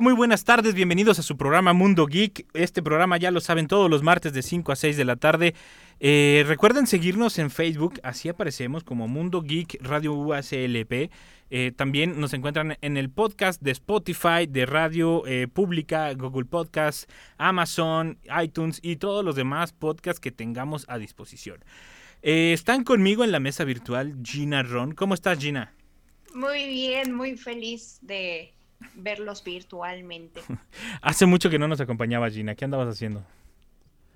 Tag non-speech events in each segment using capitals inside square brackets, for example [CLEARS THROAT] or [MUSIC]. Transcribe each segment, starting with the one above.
Muy buenas tardes, bienvenidos a su programa Mundo Geek. Este programa ya lo saben todos los martes de 5 a 6 de la tarde. Eh, recuerden seguirnos en Facebook, así aparecemos como Mundo Geek Radio UACLP. Eh, también nos encuentran en el podcast de Spotify, de Radio eh, Pública, Google Podcast, Amazon, iTunes y todos los demás podcasts que tengamos a disposición. Están conmigo en la mesa virtual Gina Ron. ¿Cómo estás, Gina? Muy bien, muy feliz de verlos virtualmente. [LAUGHS] Hace mucho que no nos acompañaba Gina. ¿Qué andabas haciendo?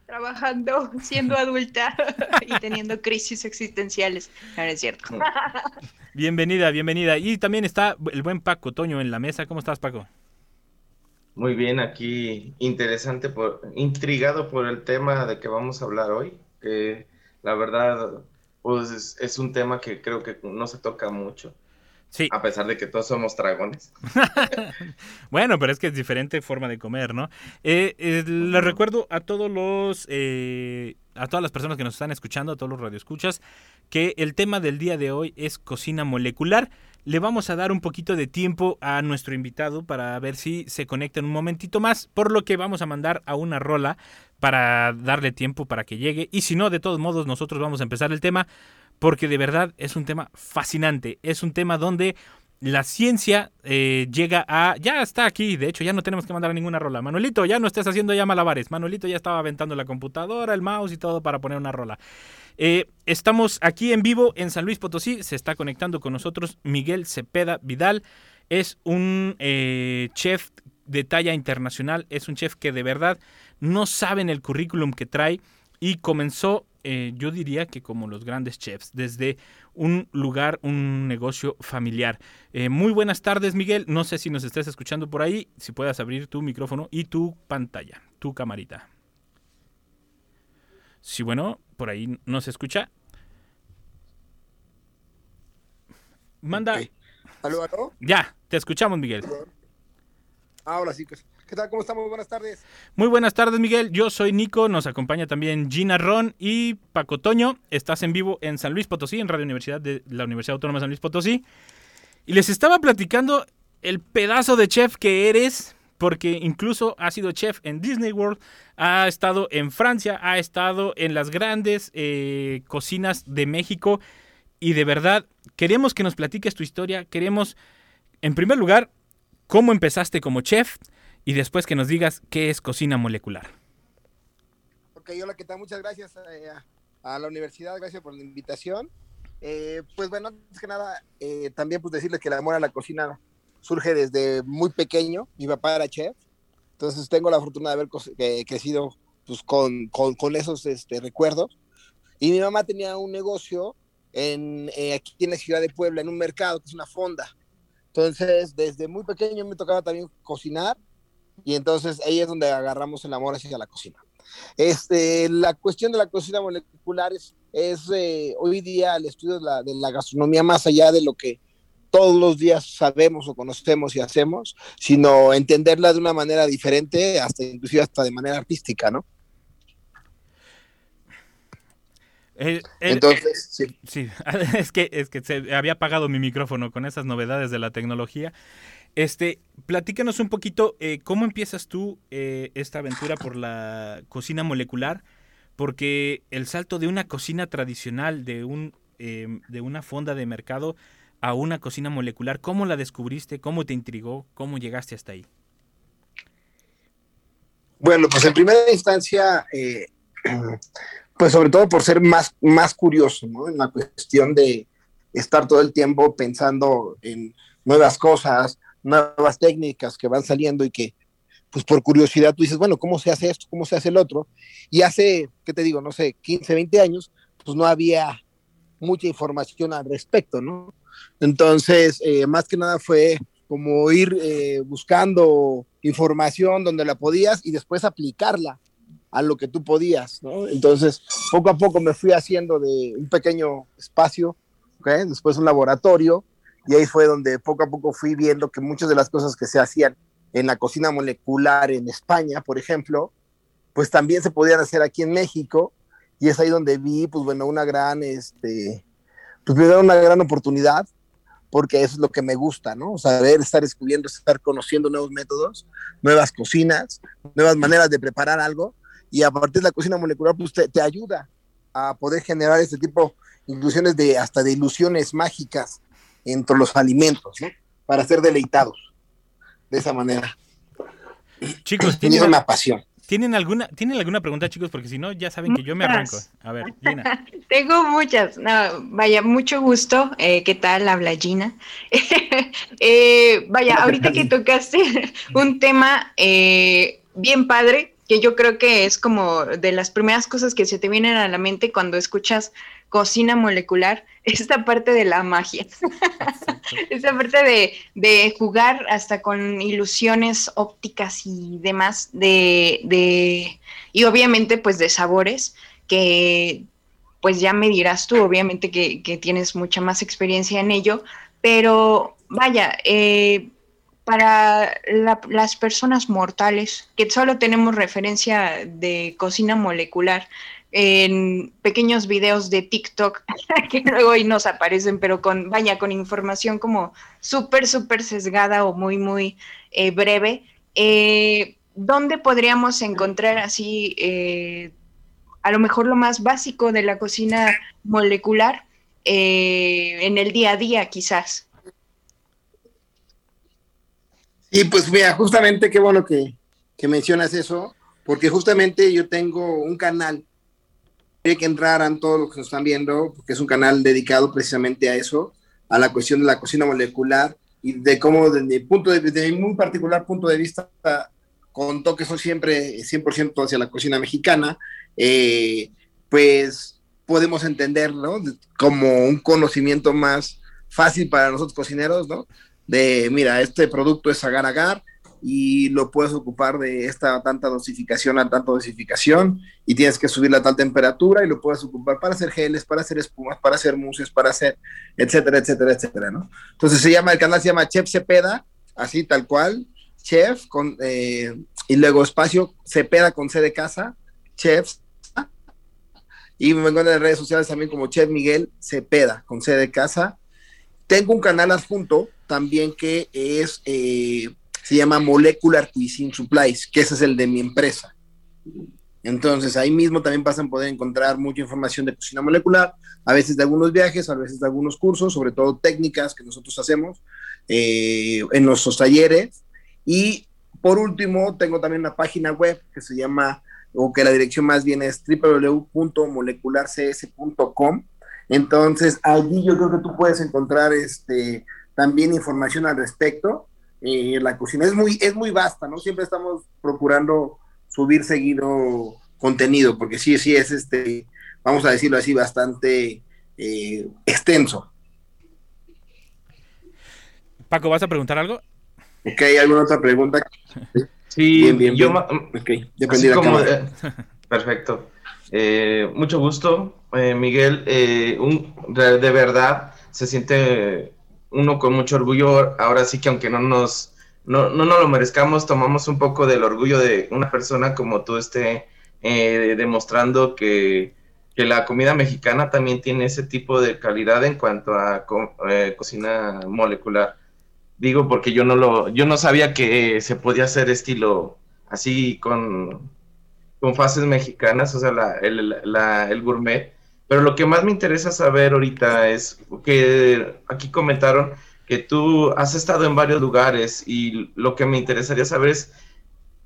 Trabajando, [LAUGHS] siendo adulta [LAUGHS] y teniendo crisis existenciales. No, no es cierto. Bienvenida, bienvenida. Y también está el buen Paco Toño en la mesa. ¿Cómo estás, Paco? Muy bien, aquí interesante, por, intrigado por el tema de que vamos a hablar hoy, que la verdad pues es, es un tema que creo que no se toca mucho, Sí. a pesar de que todos somos dragones. [LAUGHS] bueno, pero es que es diferente forma de comer, ¿no? Eh, eh, les recuerdo a todos los, eh, a todas las personas que nos están escuchando, a todos los radioescuchas, que el tema del día de hoy es cocina molecular. Le vamos a dar un poquito de tiempo a nuestro invitado para ver si se conecta en un momentito más, por lo que vamos a mandar a una rola para darle tiempo para que llegue. Y si no, de todos modos, nosotros vamos a empezar el tema porque de verdad es un tema fascinante. Es un tema donde la ciencia eh, llega a... Ya está aquí, de hecho ya no tenemos que mandar ninguna rola. Manuelito, ya no estés haciendo ya malabares. Manuelito ya estaba aventando la computadora, el mouse y todo para poner una rola. Eh, estamos aquí en vivo en San Luis Potosí. Se está conectando con nosotros Miguel Cepeda Vidal. Es un eh, chef de talla internacional. Es un chef que de verdad no saben el currículum que trae y comenzó eh, yo diría que como los grandes chefs, desde un lugar, un negocio familiar. Eh, muy buenas tardes, Miguel. No sé si nos estés escuchando por ahí, si puedas abrir tu micrófono y tu pantalla, tu camarita. Si bueno, por ahí no se escucha. Manda. Ok. ¿Aló, aló? Ya, te escuchamos, Miguel. Ahora sí, pues. ¿Qué tal? ¿Cómo estamos? Buenas tardes. Muy buenas tardes, Miguel. Yo soy Nico, nos acompaña también Gina Ron y Paco Toño. Estás en vivo en San Luis Potosí, en Radio Universidad de la Universidad Autónoma de San Luis Potosí. Y les estaba platicando el pedazo de chef que eres, porque incluso ha sido chef en Disney World, ha estado en Francia, ha estado en las grandes eh, cocinas de México. Y de verdad, queremos que nos platiques tu historia. Queremos, en primer lugar, cómo empezaste como chef y después que nos digas qué es cocina molecular. Ok, hola, ¿qué tal? Muchas gracias eh, a, la universidad, gracias por la invitación. Eh, pues bueno, antes que nada, eh, también pues decirles que el amor a la cocina surge desde muy pequeño. Mi papá era chef, entonces tengo la fortuna de haber eh, crecido pues, con, con, con esos este, recuerdos. Y mi mamá tenía un negocio en, eh, aquí en la ciudad de Puebla, en un mercado, que es una fonda. Entonces, desde muy pequeño me tocaba también cocinar y entonces ahí es donde agarramos el amor hacia la cocina. Este, la cuestión de la cocina molecular es, es, eh, hoy día el estudio de la, de la gastronomía más allá de lo que todos los días sabemos o conocemos y hacemos, sino entenderla de una manera diferente, hasta inclusive hasta de manera artística, ¿no? Eh, el- Entonces, sí. Sí, [LAUGHS] es que, es que se había apagado mi micrófono con esas novedades de la tecnología. Este, platícanos un poquito, eh, ¿cómo empiezas tú eh, esta aventura por la cocina molecular? Porque el salto de una cocina tradicional, de, un, eh, de una fonda de mercado a una cocina molecular, ¿cómo la descubriste? ¿Cómo te intrigó? ¿Cómo llegaste hasta ahí? Bueno, pues en primera instancia, [CLEARS THROAT] pues sobre todo por ser más, más curioso, ¿no? En la cuestión de estar todo el tiempo pensando en nuevas cosas, nuevas técnicas que van saliendo y que, pues por curiosidad tú dices, bueno, ¿cómo se hace esto? ¿Cómo se hace el otro? Y hace, ¿qué te digo? No sé, 15, 20 años, pues no había mucha información al respecto, ¿no? Entonces, eh, más que nada fue como ir eh, buscando información donde la podías y después aplicarla a lo que tú podías, ¿no? Entonces, poco a poco me fui haciendo de un pequeño espacio, ¿ok? Después un laboratorio, y ahí fue donde poco a poco fui viendo que muchas de las cosas que se hacían en la cocina molecular en España, por ejemplo, pues también se podían hacer aquí en México, y es ahí donde vi, pues bueno, una gran, este, pues me una gran oportunidad, porque eso es lo que me gusta, ¿no? Saber estar descubriendo, estar conociendo nuevos métodos, nuevas cocinas, nuevas maneras de preparar algo, y a partir de la cocina molecular, pues te, te ayuda a poder generar este tipo, inclusiones de hasta de ilusiones mágicas entre los alimentos, ¿no? Para ser deleitados de esa manera. Chicos, [CLEARS THROAT] Y ¿tienen, eso me al- apasiona. ¿tienen alguna, ¿tienen alguna pregunta, chicos? Porque si no, ya saben que yo me arranco. Muchas. A ver, Gina. [LAUGHS] Tengo muchas. No, vaya, mucho gusto. Eh, ¿Qué tal? Habla Gina. [LAUGHS] Eh, vaya, ahorita que tocaste [LAUGHS] un tema eh, bien padre, que yo creo que es como de las primeras cosas que se te vienen a la mente cuando escuchas cocina molecular, [LAUGHS] esta parte de la magia. [LAUGHS] Esa parte de, de jugar hasta con ilusiones ópticas y demás, de, de, y obviamente pues de sabores, que pues ya me dirás tú, obviamente que, que tienes mucha más experiencia en ello, pero vaya, eh, para la- las personas mortales que solo tenemos referencia de cocina molecular en pequeños videos de TikTok [LAUGHS] que luego ahí nos aparecen, pero con, vaya, con información como súper, súper sesgada o muy, muy eh, breve, eh, ¿dónde podríamos encontrar así eh, a lo mejor lo más básico de la cocina molecular en el día a día quizás? Y pues mira, justamente qué bueno que, que mencionas eso, porque justamente yo tengo un canal, quiere que entraran todos los que nos están viendo, porque es un canal dedicado precisamente a eso, a la cuestión de la cocina molecular y de cómo desde mi punto de, desde mi particular punto de vista, con toques son siempre 100% hacia la cocina mexicana, eh, pues podemos entenderlo como un conocimiento más fácil para nosotros cocineros, ¿no? de, mira, este producto es agar agar y lo puedes ocupar de esta tanta dosificación a tanta dosificación y tienes que subirla a tal temperatura y lo puedes ocupar para hacer geles, para hacer espumas, para hacer muses, para hacer, etcétera, etcétera, etcétera, ¿no? Entonces se llama, el canal se llama Chef Cepeda, así tal cual, Chef, con, eh, y luego espacio Cepeda con C de casa, Chef, y me encuentran en redes sociales también como Chef Miguel Cepeda, con C de casa. Tengo un canal adjunto también que es, eh, se llama Molecular Cuisine Supplies, que ese es el de mi empresa. Entonces ahí mismo también vas a poder encontrar mucha información de cocina molecular, a veces de algunos viajes, a veces de algunos cursos, sobre todo técnicas que nosotros hacemos eh, en nuestros talleres. Y por último, tengo también una página web que se llama, o que la dirección más bien es www.molecularcs.com. Entonces, allí yo creo que tú puedes encontrar este, también información al respecto. Eh, la cocina es muy, es muy vasta, ¿no? Siempre estamos procurando subir seguido contenido, porque sí, sí es este, vamos a decirlo así, bastante eh, extenso. Paco, ¿vas a preguntar algo? Ok, ¿alguna otra pregunta? Sí, Bien, bien, yo bien. ma- Ok, Así depende de la como, cámara. eh, perfecto. Eh, mucho gusto, eh, Miguel. Eh, un- de, de verdad se siente uno con mucho orgullo. Ahora sí que aunque no nos, no, no lo merezcamos, tomamos un poco del orgullo de una persona como tú esté eh, demostrando que, que la comida mexicana también tiene ese tipo de calidad en cuanto a eh, cocina molecular. Digo porque yo no lo, yo no sabía que se podía hacer estilo así con, con fases mexicanas, o sea, la- el, la- el gourmet. Pero lo que más me interesa saber ahorita es que aquí comentaron que tú has estado en varios lugares y lo que me interesaría saber es,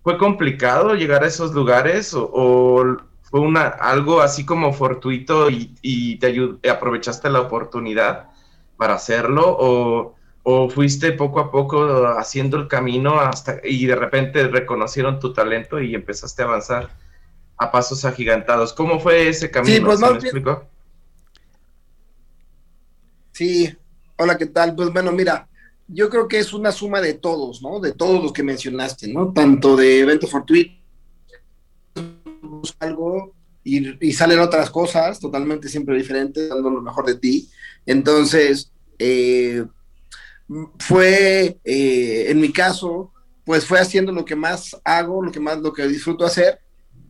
¿fue complicado llegar a esos lugares o, fue una, algo así como fortuito y, te aprovechaste la oportunidad para hacerlo o, o fuiste poco a poco haciendo el camino hasta y de repente reconocieron tu talento y empezaste a avanzar a pasos agigantados? ¿Cómo fue ese camino? Sí, pues ¿Se más me bien- explicó? Sí, hola, ¿qué tal? Pues bueno, mira, yo creo que es una suma de todos, ¿no? De todos los que mencionaste, ¿no? Tanto de eventos fortuitos, algo y, salen otras cosas totalmente siempre diferentes, dando lo mejor de ti. Entonces, eh, fue, eh, en mi caso, pues fue haciendo lo que más hago, lo que más, lo que disfruto hacer.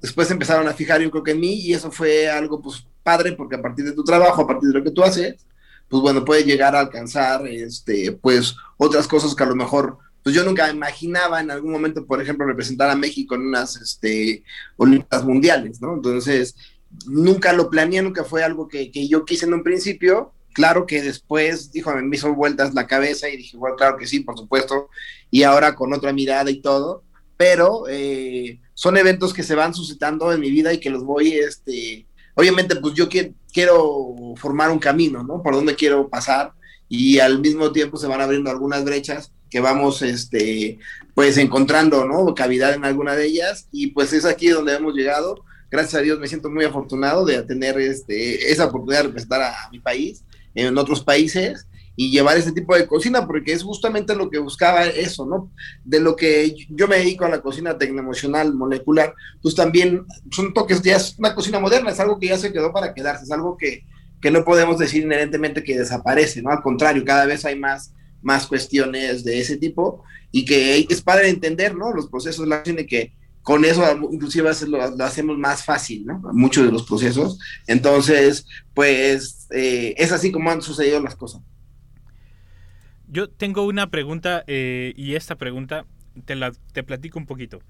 Después empezaron a fijar yo creo que en mí y eso fue algo pues padre porque a partir de tu trabajo, a partir de lo que tú haces, pues bueno, puedes llegar a alcanzar, este, pues otras cosas que a lo mejor pues yo nunca imaginaba en algún momento, por ejemplo, representar a México en unas este, Olimpiadas Mundiales, ¿no? Entonces, nunca lo planeé, nunca fue algo que, que yo quise en un principio, Claro que después, dijo, me hizo vueltas la cabeza y dije, bueno, claro que sí, por supuesto, y ahora con otra mirada y todo, pero eh, son eventos que se van suscitando en mi vida y que los voy, este, obviamente, pues yo quiero formar un camino, ¿no? Por donde quiero pasar y al mismo tiempo se van abriendo algunas brechas que vamos, este, pues encontrando, ¿no? Cavidad en alguna de ellas y pues es aquí donde hemos llegado. Gracias a Dios me siento muy afortunado de tener este, esa oportunidad de representar a mi país en otros países y llevar ese tipo de cocina, porque es justamente lo que buscaba eso, ¿no? De lo que yo me dedico a la cocina tecnoemocional molecular, pues también son toques, ya es una cocina moderna, es algo que ya se quedó para quedarse, es algo que, que no podemos decir inherentemente que desaparece, ¿no? Al contrario, cada vez hay más, más cuestiones de ese tipo y que es padre entender, ¿no? Los procesos de la cocina y que con eso inclusive lo, hacemos más fácil, ¿no? Muchos de los procesos. Entonces, pues eh, es así como han sucedido las cosas. Yo tengo una pregunta eh, y esta pregunta te, la, te platico un poquito.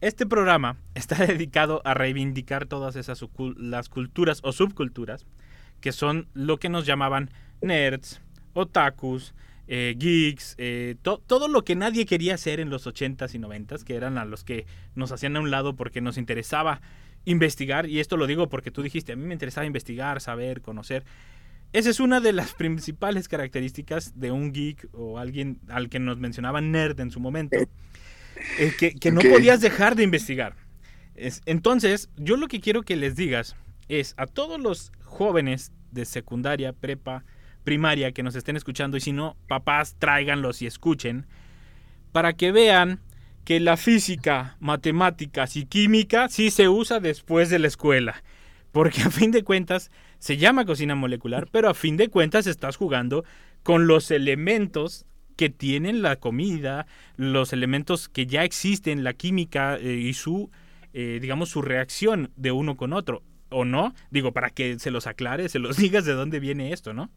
Este programa [LAUGHS] está dedicado a reivindicar todas esas las culturas o subculturas que son lo que nos llamaban nerds, otakus, eh, geeks, eh, todo lo que nadie quería hacer en los 80s y 90s, que eran a los que nos hacían a un lado porque nos interesaba investigar, y esto lo digo porque tú dijiste, a mí me interesaba investigar, saber, conocer. Esa es una de las principales características de un geek o alguien al que nos mencionaban nerd en su momento, eh, que, no podías dejar de investigar. entonces, yo lo que quiero que les digas es a todos los jóvenes de secundaria, prepa, primaria que nos estén escuchando y si no, papás, tráiganlos y escuchen para que vean que la física, matemáticas y química sí se usa después de la escuela. Porque a fin de cuentas se llama cocina molecular, pero a fin de cuentas estás jugando con los elementos que tienen la comida, los elementos que ya existen, la química eh, y su, eh, digamos, su reacción de uno con otro. ¿O no? Digo, para que se los aclare, se los [LAUGHS] digas de dónde viene esto, ¿no?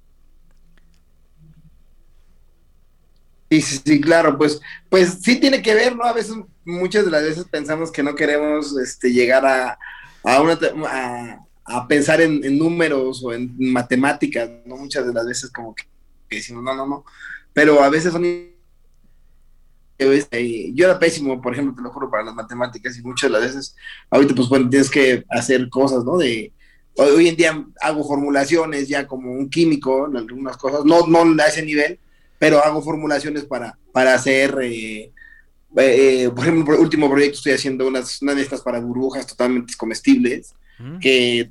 Sí, sí, sí, claro, pues, pues sí tiene que ver, ¿no? A veces, muchas de las veces pensamos que no queremos este, llegar a, a, una, a, pensar en, números o en matemáticas, ¿no? Muchas de las veces como que, decimos, no, no, no, pero a veces son... Eh, yo era pésimo, por ejemplo, te lo juro, para las matemáticas y muchas de las veces, ahorita pues bueno, tienes que hacer cosas, ¿no? De, hoy en día hago formulaciones ya como un químico en algunas cosas, no, no a ese nivel, pero hago formulaciones para, para hacer, eh, eh, por ejemplo, el último proyecto estoy haciendo unas, una de estas para burbujas totalmente comestibles, mm. que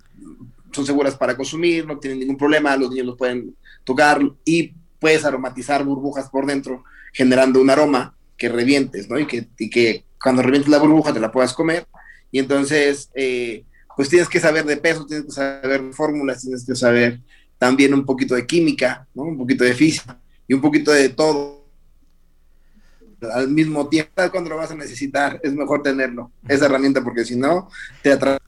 son seguras para consumir, no tienen ningún problema, los niños los pueden tocar y puedes aromatizar burbujas por dentro, generando un aroma que revientes, ¿no? Y que, y que cuando revientes la burbuja te la puedas comer. Y entonces, eh, pues tienes que saber de peso, tienes que saber fórmulas, tienes que saber también un poquito de química, ¿no? Un poquito de física y un poquito de todo al mismo tiempo cuando lo vas a necesitar es mejor tenerlo esa herramienta porque si no te atrasa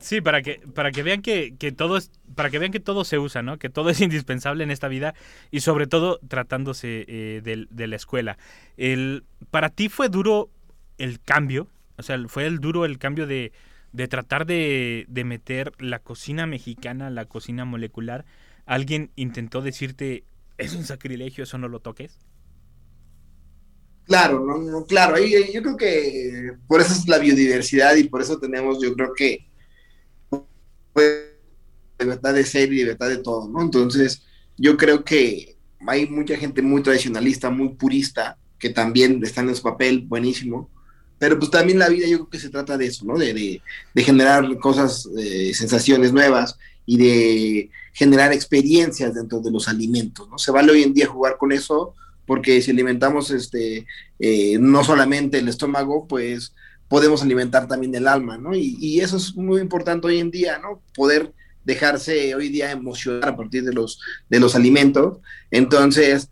Sí, para que, para que vean que, todo es, para que vean que todo se usa, ¿no? Que todo [LAUGHS] es indispensable en esta vida y sobre todo tratándose eh, de, la escuela. El, ¿Para ti fue duro el cambio? O sea, ¿fue el duro el cambio de, de tratar de, de meter la cocina mexicana, la cocina molecular, alguien intentó decirte, es un sacrilegio, eso no lo toques? Claro, no, claro, yo creo que por eso es la biodiversidad y por eso tenemos, yo creo que libertad de ser y libertad de todo, ¿no? Entonces, yo creo que hay mucha gente muy tradicionalista, muy purista, que también están en su papel buenísimo, pero pues también la vida yo creo que se trata de eso, ¿no? De, generar cosas, eh, sensaciones nuevas y de generar experiencias dentro de los alimentos, ¿no? Se vale hoy en día jugar con eso porque si alimentamos este, eh, no solamente el estómago, pues podemos alimentar también el alma, ¿no? Y, y eso es muy importante hoy en día, ¿no? Poder dejarse hoy día emocionar a partir de los, de los alimentos. Entonces,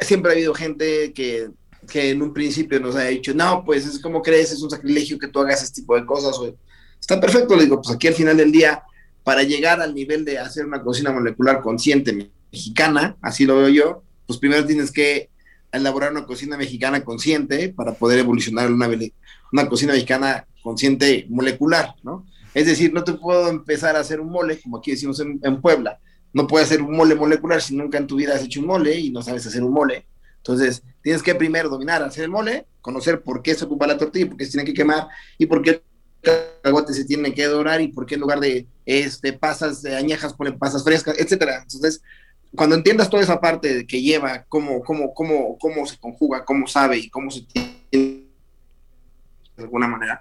siempre ha habido gente que, que en un principio nos ha dicho, no, pues es como crees, es un sacrilegio que tú hagas este tipo de cosas. O, está perfecto, le digo, pues aquí al final del día, para llegar al nivel de hacer una cocina molecular consciente mexicana, así lo veo yo, pues primero tienes que elaborar una cocina mexicana consciente para poder evolucionar una, una cocina mexicana consciente molecular, ¿no? Es decir, no te puedo empezar a hacer un mole, como aquí decimos en, Puebla. No puedes hacer un mole molecular si nunca en tu vida has hecho un mole y no sabes hacer un mole. Entonces, tienes que primero dominar, hacer el mole, conocer por qué se ocupa la tortilla, por qué se tiene que quemar y por qué cagote se tiene que dorar y por qué en lugar de este, pasas de añejas ponen pasas frescas, etcétera. Entonces, cuando entiendas toda esa parte que lleva, cómo, cómo, cómo, cómo se conjuga, cómo sabe y cómo se tiene de alguna manera,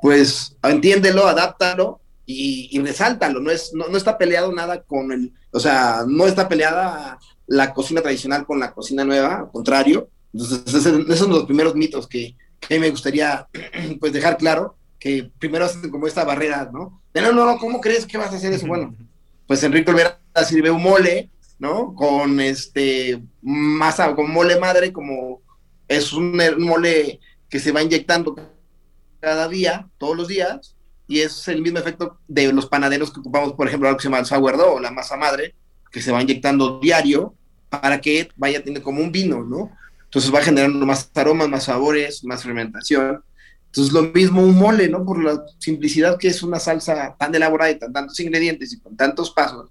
pues entiéndelo, adáptalo y, y resáltalo. No, es, no, está peleado nada con el, o sea, no está peleada la cocina tradicional con la cocina nueva, al contrario. Entonces, esos, son los primeros mitos que, que me gustaría [CLEARS THROAT] pues dejar claro, que primero hacen como esta barrera, ¿no? De no, no, no, ¿cómo crees que vas a hacer eso? Bueno, pues Enrique Olvera sirve un mole, ¿no? Con este masa, con mole madre, como es un mole que se va inyectando cada día, todos los días, y es el mismo efecto de los panaderos que ocupamos, por ejemplo, algo que se llama el sourdough la masa madre, que se va inyectando diario para que vaya teniendo como un vino, ¿no? Entonces va generando más aromas, más sabores, más fermentación. Entonces lo mismo un mole, ¿no? Por la simplicidad que es una salsa tan elaborada y con tantos ingredientes y con tantos pasos.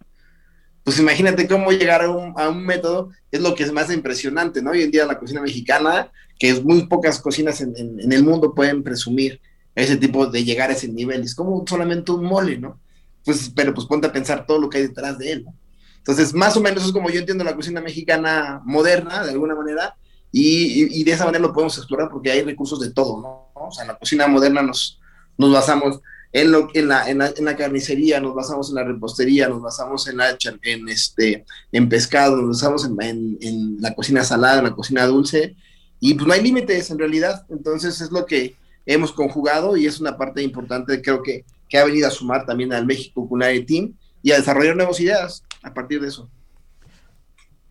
Pues imagínate cómo llegar a un, a un método, es lo que es más impresionante, ¿no? Hoy en día la cocina mexicana que es muy pocas cocinas en, en, el mundo pueden presumir ese tipo de llegar a ese nivel. Es como solamente un mole, ¿no? Pues, pero pues ponte a pensar todo lo que hay detrás de él, ¿no? Entonces, más o menos es como yo entiendo la cocina mexicana moderna, de alguna manera, y, y, de esa manera lo podemos explorar porque hay recursos de todo, ¿no? O sea, en la cocina moderna nos, nos basamos en, lo, en, la, en, la, en la carnicería, nos basamos en la repostería, nos basamos en, la, en, este, en pescado, nos basamos en, en la cocina salada, en la cocina dulce, y pues no hay límites en realidad, entonces es lo que hemos conjugado y es una parte importante, creo que, que ha venido a sumar también al México Culinary Team y a desarrollar nuevas ideas a partir de eso.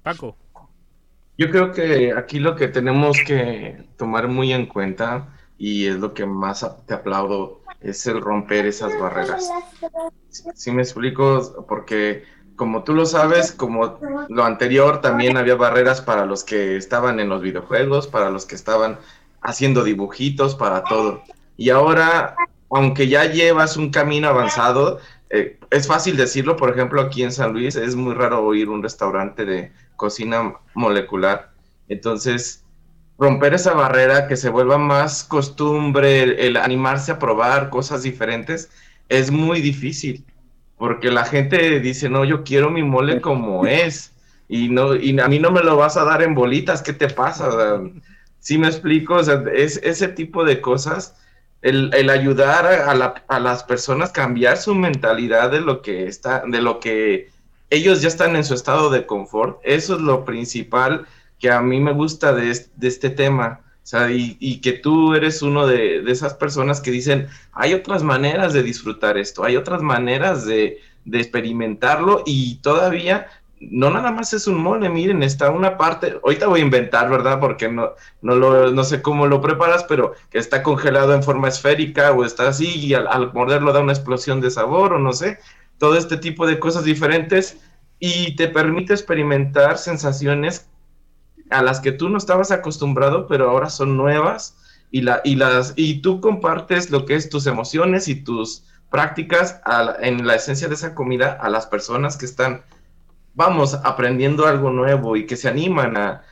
Paco. Yo creo que aquí lo que tenemos que tomar muy en cuenta y es lo que más te aplaudo es el romper esas barreras. Si me explico, porque como tú lo sabes, como lo anterior, también había barreras para los que estaban en los videojuegos, para los que estaban haciendo dibujitos, para todo. Y ahora, aunque ya llevas un camino avanzado, eh, es fácil decirlo, por ejemplo, aquí en San Luis es muy raro oír un restaurante de cocina molecular. Entonces, romper esa barrera, que se vuelva más costumbre, el animarse a probar cosas diferentes, es muy difícil porque la gente dice, no, yo quiero mi mole como es, y, no, y a mí no me lo vas a dar en bolitas, ¿qué te pasa? Si me explico, o sea, es ese tipo de cosas, el, el ayudar a, la, a, las personas cambiar su mentalidad de lo que está, de lo que ellos ya están en su estado de confort, eso es lo principal que a mí me gusta de, este tema o sea, y, que tú eres uno de, esas personas que dicen, hay otras maneras de disfrutar esto, hay otras maneras de, experimentarlo y todavía no nada más es un mole, miren, está una parte, ahorita voy a inventar, ¿verdad? Porque no, no, lo, no sé cómo lo preparas, pero que está congelado en forma esférica o está así y al morderlo da una explosión de sabor o no sé, todo este tipo de cosas diferentes y te permite experimentar sensaciones a las que tú no estabas acostumbrado, pero ahora son nuevas y, la, y, las, y tú compartes lo que es tus emociones y tus prácticas en la esencia de esa comida a las personas que están, vamos, aprendiendo algo nuevo y que se animan a,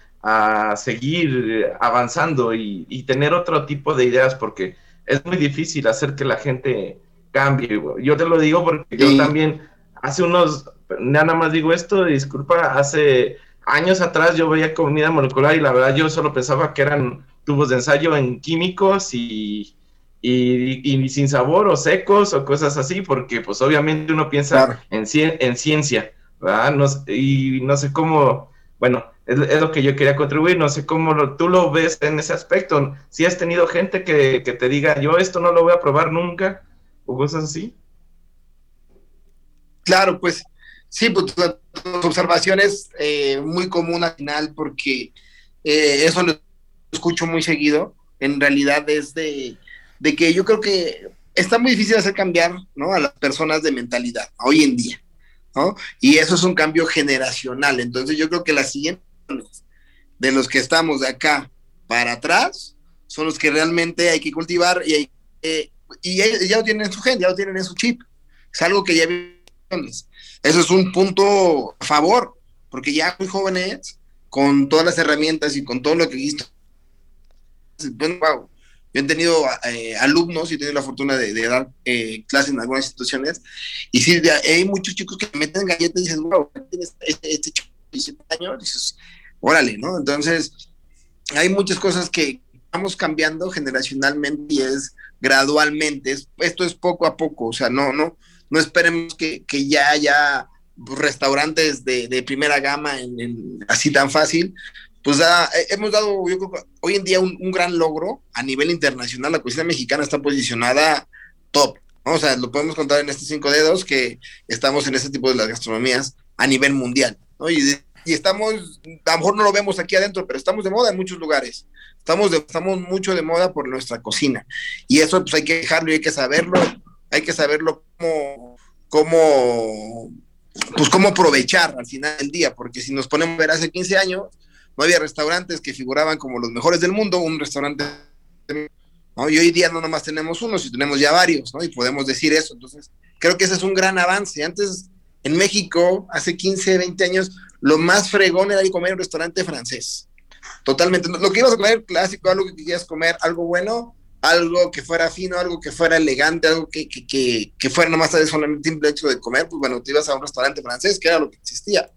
seguir avanzando y, y, tener otro tipo de ideas porque es muy difícil hacer que la gente cambie. Yo te lo digo porque yo también hace unos, nada más digo esto, disculpa, hace años atrás yo veía comida molecular y la verdad yo solo pensaba que eran tubos de ensayo en químicos y, y, sin sabor o secos o cosas así, porque pues obviamente uno piensa en, en ciencia, ¿verdad? No, y no sé cómo, bueno, es, es, lo que yo quería contribuir, no sé cómo lo, tú lo ves en ese aspecto, si has tenido gente que, que te diga, yo esto no lo voy a probar nunca, o cosas así. Claro, pues sí, pues tu, observación es eh, muy común al final porque eh, eso lo escucho muy seguido. En realidad es de, de, que yo creo que está muy difícil hacer cambiar ¿no? a las personas de mentalidad hoy en día. ¿no? Y eso es un cambio generacional. Entonces yo creo que las siguientes de los que estamos de acá para atrás son los que realmente hay que cultivar y, hay, eh, y ya, ya, tienen en su gente, ya lo tienen en su chip. Es algo que ya eso es un punto a favor, porque ya muy jóvenes, con todas las herramientas y con todo lo que he visto, bueno, wow, yo he tenido eh, alumnos y he tenido la fortuna de, dar eh, clases en algunas instituciones, y sí, hay muchos chicos que meten galletas y dices, wow, tienes este, este chico de 17 años, dices, órale, ¿no? Entonces, hay muchas cosas que estamos cambiando generacionalmente y es gradualmente, es, esto es poco a poco, o sea, no, no, no esperemos que, ya haya restaurantes de, primera gama en, en, así tan fácil. Pues da, hemos dado, yo creo hoy en día un, gran logro a nivel internacional. La cocina mexicana está posicionada top. ¿no? O sea, lo podemos contar en estos cinco dedos que estamos en este tipo de las gastronomías a nivel mundial. ¿no? Y, y, estamos, a lo mejor no lo vemos aquí adentro, pero estamos de moda en muchos lugares. Estamos, de, estamos mucho de moda por nuestra cocina. Y eso pues hay que dejarlo y hay que saberlo hay que saberlo cómo, cómo, pues cómo aprovechar al final del día, porque si nos ponemos a ver hace 15 años, no había restaurantes que figuraban como los mejores del mundo, un restaurante, ¿no? y hoy día no nomás tenemos uno, si tenemos ya varios, ¿no? y podemos decir eso, entonces creo que ese es un gran avance, antes en México, hace 15, 20 años, lo más fregón era ir a comer en un restaurante francés, totalmente, lo que ibas a comer clásico, algo que querías comer, algo bueno, algo que fuera fino, algo que fuera elegante, algo que, que, que, que fuera nomás solamente simple hecho de comer, pues bueno, te ibas a un restaurante francés, que era lo que existía.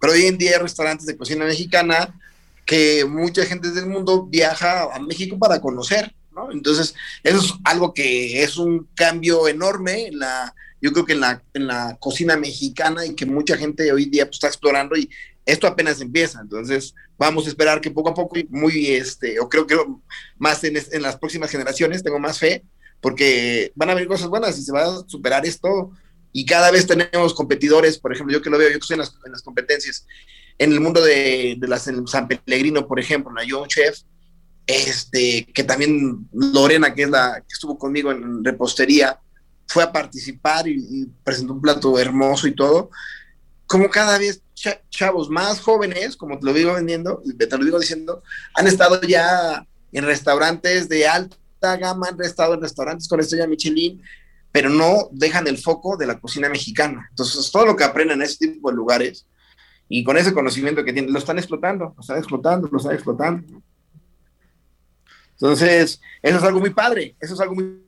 Pero hoy en día hay restaurantes de cocina mexicana que mucha gente del mundo viaja a México para conocer, ¿no? Entonces, eso es algo que es un cambio enorme, la, yo creo que en la, en la cocina mexicana y que mucha gente hoy día pues, está explorando y esto apenas empieza, entonces vamos a esperar que poco a poco, muy, este, o creo que más en, las próximas generaciones, tengo más fe, porque van a venir cosas buenas y se va a superar esto, y cada vez tenemos competidores, por ejemplo, yo que lo veo, yo que estoy en las, en las competencias, en el mundo de, las en San Pellegrino, por ejemplo, la Young Chef, este, que también Lorena, que es la que estuvo conmigo en repostería, fue a participar y presentó un plato hermoso y todo, como cada vez chavos más jóvenes, como te lo digo vendiendo, te lo digo diciendo, han estado ya en restaurantes de alta gama, han estado en restaurantes con estrella Michelin, pero no dejan el foco de la cocina mexicana. Entonces, todo lo que aprenden en ese tipo de lugares y con ese conocimiento que tienen, lo están explotando, lo están explotando, lo están explotando. Entonces, eso es algo muy padre, eso es algo muy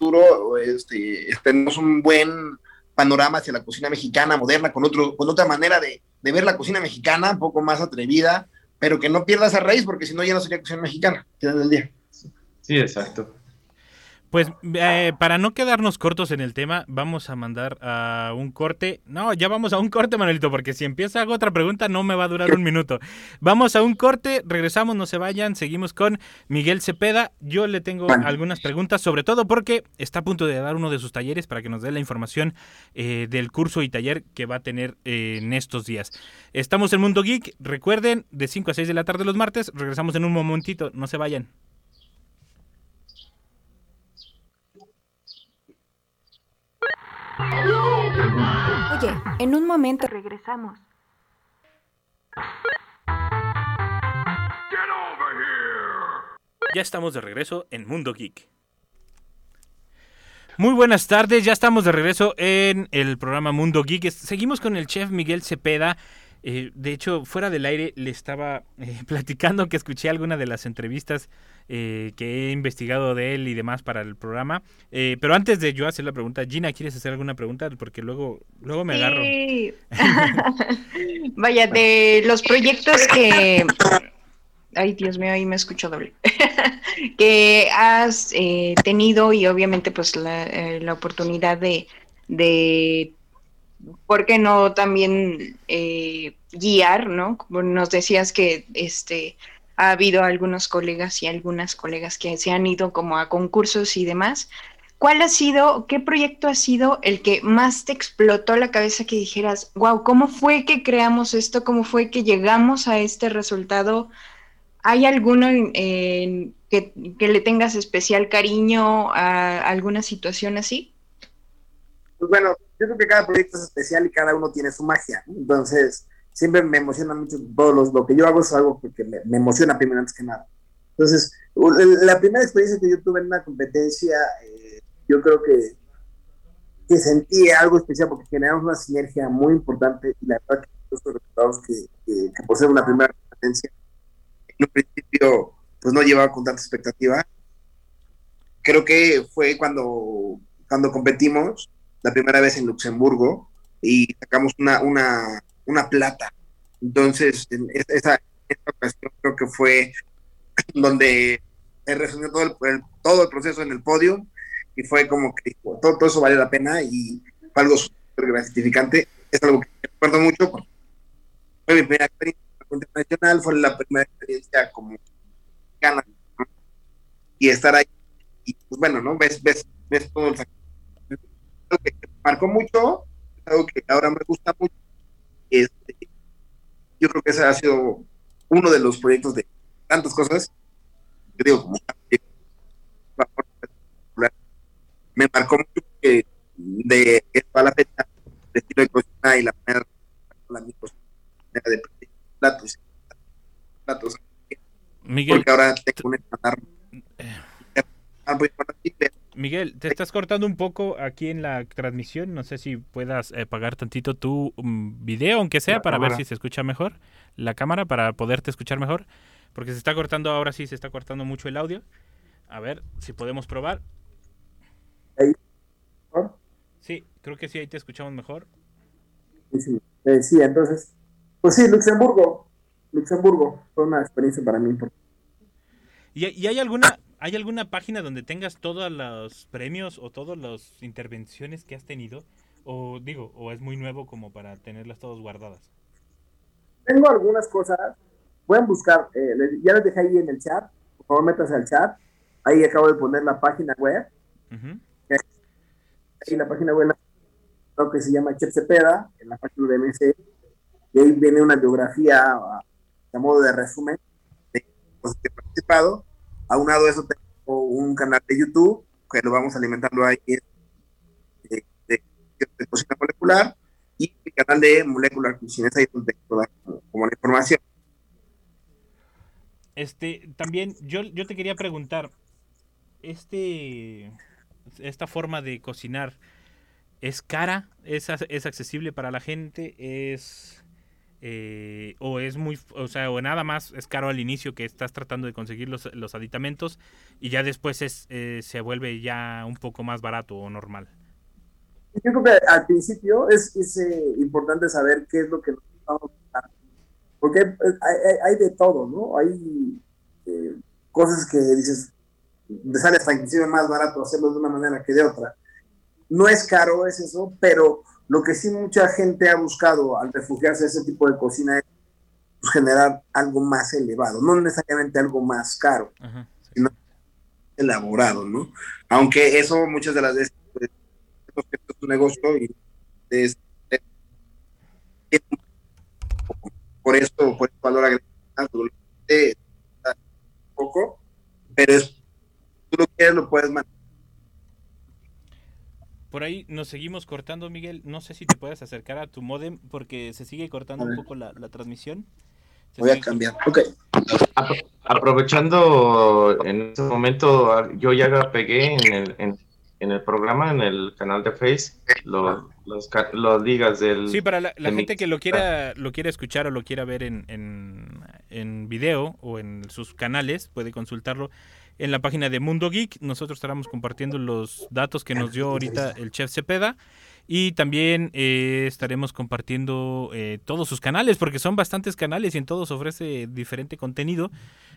duro, este, tenemos un buen panorama hacia la cocina mexicana moderna, con, otro, con otra manera de, de, ver la cocina mexicana, un poco más atrevida, pero que no pierda esa raíz, porque si no ya no sería cocina mexicana, del día. Sí, exacto. Pues eh, para no quedarnos cortos en el tema, vamos a mandar a un corte. No, ya vamos a un corte, Manuelito, porque si empieza hago otra pregunta no me va a durar un minuto. Vamos a un corte, regresamos, no se vayan, seguimos con Miguel Cepeda. Yo le tengo bueno. algunas preguntas, sobre todo porque está a punto de dar uno de sus talleres para que nos dé la información eh, del curso y taller que va a tener eh, en estos días. Estamos en Mundo Geek, recuerden, de 5 a 6 de la tarde los martes, regresamos en un momentito, no se vayan. Oye, en un momento regresamos. Ya estamos de regreso en Mundo Geek. Muy buenas tardes, ya estamos de regreso en el programa Mundo Geek. Seguimos con el chef Miguel Cepeda. Eh, de hecho, fuera del aire le estaba eh, [LAUGHS] platicando que escuché alguna de las entrevistas eh, que he investigado de él y demás para el programa. Eh, pero antes de yo hacer la pregunta, Gina, ¿quieres hacer alguna pregunta? Porque luego, luego me agarro. Sí. [LAUGHS] Vaya, de los proyectos que... Ay, Dios mío, ahí me escucho doble. [LAUGHS] que has eh, tenido y obviamente pues la, la oportunidad de, de ¿por qué no también eh, guiar, ¿no? Como nos decías que este ha habido algunos colegas y algunas colegas que se han ido como a concursos y demás. ¿Cuál ha sido, qué proyecto ha sido el que más te explotó la cabeza que dijeras, wow, ¿cómo fue que creamos esto? ¿Cómo fue que llegamos a este resultado? ¿Hay alguno que, que, le tengas especial cariño a alguna situación así? Pues bueno, yo creo que cada proyecto es especial y cada uno tiene su magia. Entonces, siempre me emociona mucho todos los, lo que yo hago es algo que me, me, emociona primero antes que nada. Entonces, la primera experiencia que yo tuve en una competencia, eh, yo creo que, que sentí algo especial porque generamos una sinergia muy importante y la verdad que los resultados que, por ser una primera competencia, en un principio, pues no llevaba con tanta expectativa. Creo que fue cuando, cuando competimos la primera vez en Luxemburgo y sacamos una, una, una plata. Entonces, en esa, esa ocasión creo que fue donde se resumió todo el, todo el proceso en el podio y fue como que todo, eso vale la pena y fue algo súper gratificante. Es algo que recuerdo mucho. Fue mi primera experiencia internacional, fue la primera experiencia como gana y estar ahí. Y pues bueno, ¿no? Ves, ves, ves todo el algo que marcó mucho, algo que ahora me gusta mucho. Este, yo creo que ese ha sido uno de los proyectos de tantas cosas. Yo digo, como me marcó mucho que de a la fecha, el estilo de cocina y la manera de platos. platos. Miguel, porque ahora tengo un estándar Miguel, te estás cortando un poco aquí en la transmisión. No sé si puedas eh, apagar tantito tu um, video, aunque sea, La para ver si se escucha mejor. La cámara, para poderte escuchar mejor. Porque se está cortando, ahora sí se está cortando mucho el audio. A ver si podemos probar. Ahí. Sí, creo que sí, ahí te escuchamos mejor. Sí, sí, te decía, entonces, pues sí, Luxemburgo, Luxemburgo fue una experiencia para mí importante. ¿Y, y hay alguna hay alguna página donde tengas todos los premios o todas las intervenciones que has tenido? O digo, o es muy nuevo como para tenerlas todas guardadas. Tengo algunas cosas, pueden buscar, eh, ya les dejé ahí en el chat, por favor métanse al chat, ahí acabo de poner la página web, Ujú. ahí la página web creo que se llama Chef Cepeda, en la página de MC, y ahí viene una biografía a, a modo de resumen de los que he participado. Aunado a eso tengo un canal de YouTube que lo vamos alimentando ahí de, de- de- cocina molecular y mi canal de Molecular Cuisine, ahí donde como, como la información. Este, también yo, yo te quería preguntar, este, esta forma de cocinar, ¿es cara? ¿Es, es accesible para la gente? ¿Es, eh, o es muy, o sea, o nada más es caro al inicio que estás tratando de conseguir los, los aditamentos y ya después es, eh, se vuelve ya un poco más barato o normal? Yo creo que al principio es, es, eh, importante saber qué es lo que estamos buscando. Porque hay, hay- hay de todo, ¿no? Hay eh, cosas que dices, te sale hasta inclusive más barato hacerlo de una manera que de otra. No es caro, es eso, pero lo que sí mucha gente ha buscado al refugiarse a ese tipo de cocina es pues, generar algo más elevado, no necesariamente algo más caro, Ajá. sino elaborado, ¿no? Aunque eso muchas de las veces pues, es un negocio y es, por esto, por el valor agregado, un poco, pero es, tú lo quieres, lo puedes mantener. Por ahí nos seguimos cortando, Miguel. No sé si te puedes acercar a tu modem porque se sigue cortando un poco la, la transmisión. Se Voy a cambiar. Ok. Apro- Aprovechando en este momento, ah, yo ya pegué en el, en, en el programa, en el canal de Face, lo- los, los digas del... Sí, para la, la de mi- gente que lo quiera, lo quiera escuchar o lo quiera ver en, en, en video o en sus canales, puede consultarlo en la página de Mundo Geek. Nosotros estaremos compartiendo los datos que nos dio ahorita el chef Cepeda. Y también eh, estaremos compartiendo eh, todos sus canales, porque son bastantes canales y en todos ofrece diferente contenido.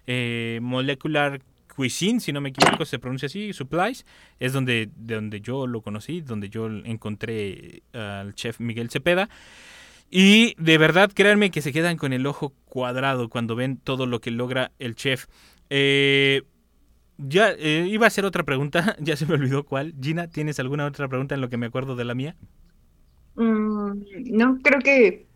Eh, Molecular Cuisine, si no me equivoco, se pronuncia así, Supplies, es donde, de donde yo lo conocí, donde yo encontré al chef Miguel Cepeda. Y de verdad, créanme que se quedan con el ojo cuadrado cuando ven todo lo que logra el chef. Eh, ya eh, iba a hacer otra pregunta, [LAUGHS] ya se me olvidó cuál. Gina, ¿tienes alguna otra pregunta en lo que me acuerdo de la mía? Mm, no, creo que...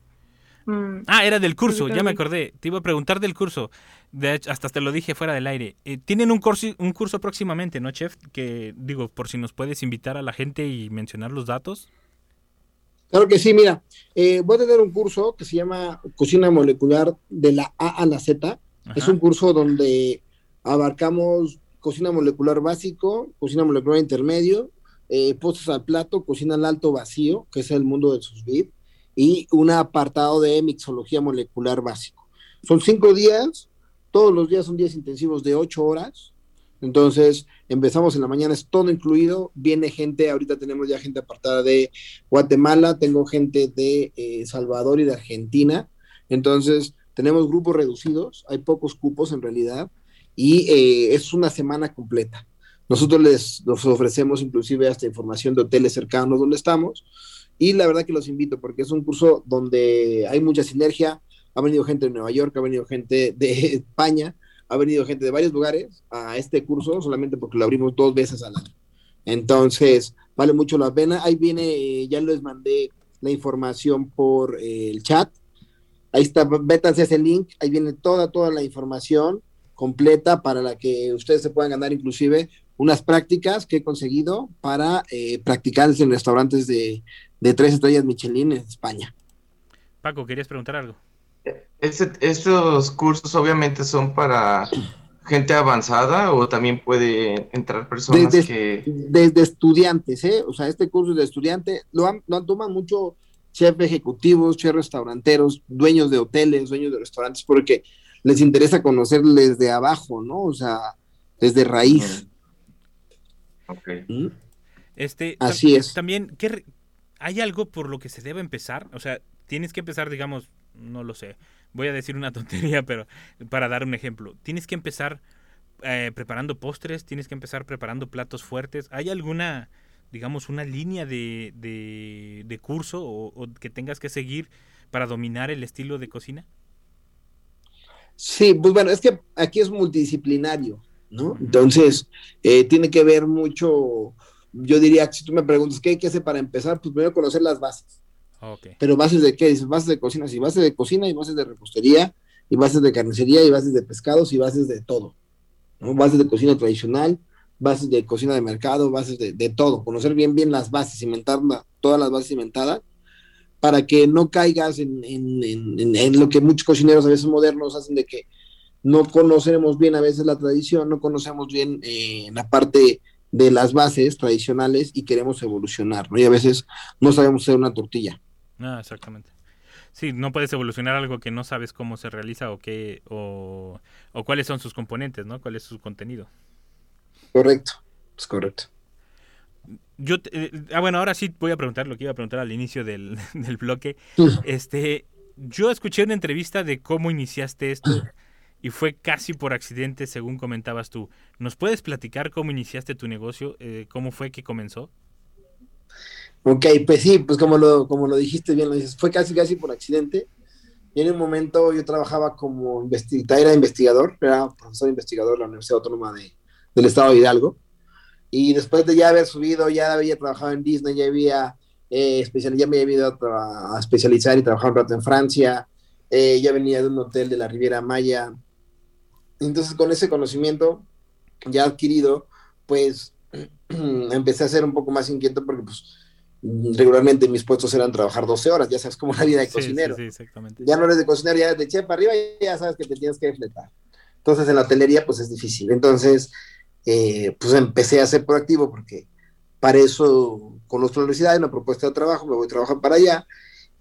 Mm, ah, era del curso, ya me acordé. Te iba a preguntar del curso. De hecho, hasta te lo dije fuera del aire. Eh, tienen un curso, un curso próximamente, ¿no, chef? Que digo, por si nos puedes invitar a la gente y mencionar los datos. Claro que sí, mira, eh, voy a tener un curso que se llama Cocina Molecular de la A a la Z. Es un curso donde abarcamos cocina molecular básico, cocina molecular intermedio, eh, postres al plato, cocina al alto vacío, que es el mundo de sus vid, y un apartado de mixología molecular básico. Son cinco días, todos los días son días intensivos de ocho horas, entonces, empezamos en la mañana, es todo incluido. Viene gente, ahorita tenemos ya gente apartada de Guatemala, tengo gente de eh, Salvador y de Argentina. Entonces, tenemos grupos reducidos, hay pocos cupos en realidad, y eh, es una semana completa. Nosotros les ofrecemos inclusive hasta información de hoteles cercanos donde estamos, y la verdad que los invito porque es un curso donde hay mucha sinergia. Ha venido gente de Nueva York, ha venido gente de España, ha venido gente de varios lugares a este curso solamente porque lo abrimos dos veces al año. Entonces, vale mucho la pena. Ahí viene, ya les mandé la información por eh, el chat. Ahí está, vétanse ese link, ahí viene toda, toda la información completa para la que ustedes se puedan ganar inclusive unas prácticas que he conseguido para eh, practicar en restaurantes de, de tres estrellas Michelin en España. Paco, ¿querías preguntar algo? ¿Estos cursos obviamente son para gente avanzada o también puede entrar personas que... Desde estudiantes, ¿eh? O sea, este curso es de estudiante, lo, han, lo toman mucho chefs ejecutivos, chefs restauranteros, dueños de hoteles, dueños de restaurantes, porque les interesa conocerles de abajo, ¿no? O sea, desde raíz. ¿Mm? Este, Así es. También, ¿qué, ¿hay algo por lo que se debe empezar? O sea, tienes que empezar, digamos, no lo sé, voy a decir una [LAUGHS] tontería, pero para dar un ejemplo, tienes que empezar eh, preparando postres, tienes que empezar preparando platos fuertes. ¿Hay alguna, digamos, una línea de, de, curso o, que tengas que seguir para dominar el estilo de cocina? Sí, pues bueno, es que aquí es multidisciplinario, ¿no? Entonces, eh, tiene que ver mucho, yo diría, si tú me preguntas, ¿qué hay que hacer para empezar? Pues primero conocer las bases. Pero bases de qué? Dices, bases de cocina, sí, bases de cocina y bases de repostería, y bases de carnicería, y bases de pescados, y bases de todo. ¿no? Bases de cocina tradicional, bases de cocina de mercado, bases de, de todo. Conocer bien, bien las bases, inventar todas las bases inventadas, para que no caigas en, en, en, lo que muchos cocineros a veces modernos hacen de que no conocemos bien a veces la tradición, no conocemos bien eh, la parte de las bases tradicionales y queremos evolucionar, ¿no? Y a veces no sabemos hacer una tortilla. Ah, exactamente. Sí, no puedes evolucionar algo que no sabes cómo se realiza o qué o, cuáles son sus componentes, ¿no? ¿Cuál es su contenido? Correcto, es correcto. Yo, eh, ah, bueno, ahora sí voy a preguntar lo que iba a preguntar al inicio del, [LAUGHS] del bloque. Este, yo escuché una entrevista de cómo iniciaste esto y fue casi por accidente, según comentabas tú. ¿Nos puedes platicar cómo iniciaste tu negocio? Eh, ¿Cómo fue que comenzó? Ok, pues sí, pues como lo, como lo dijiste bien, lo dices, fue casi casi por accidente. Y en un momento yo trabajaba como investigador, era investigador, era profesor investigador de la Universidad Autónoma de, del Estado de Hidalgo. Y después de ya haber subido, ya había trabajado en Disney, ya había eh, ya me había ido a, especializar y trabajar un rato en Francia, eh, ya venía de un hotel de la Riviera Maya. Entonces, con ese conocimiento ya adquirido, pues [CLEARS THROAT] empecé a ser un poco más inquieto porque pues regularmente mis puestos eran trabajar 12 horas, ya sabes cómo la vida de cocinero. Ya no eres de cocinero, ya eres de chef arriba y ya sabes que te tienes que fletar. Entonces en la hotelería pues es difícil. Entonces eh, pues empecé a ser proactivo porque para eso conozco la universidad, hay una propuesta de trabajo, me voy a trabajar para allá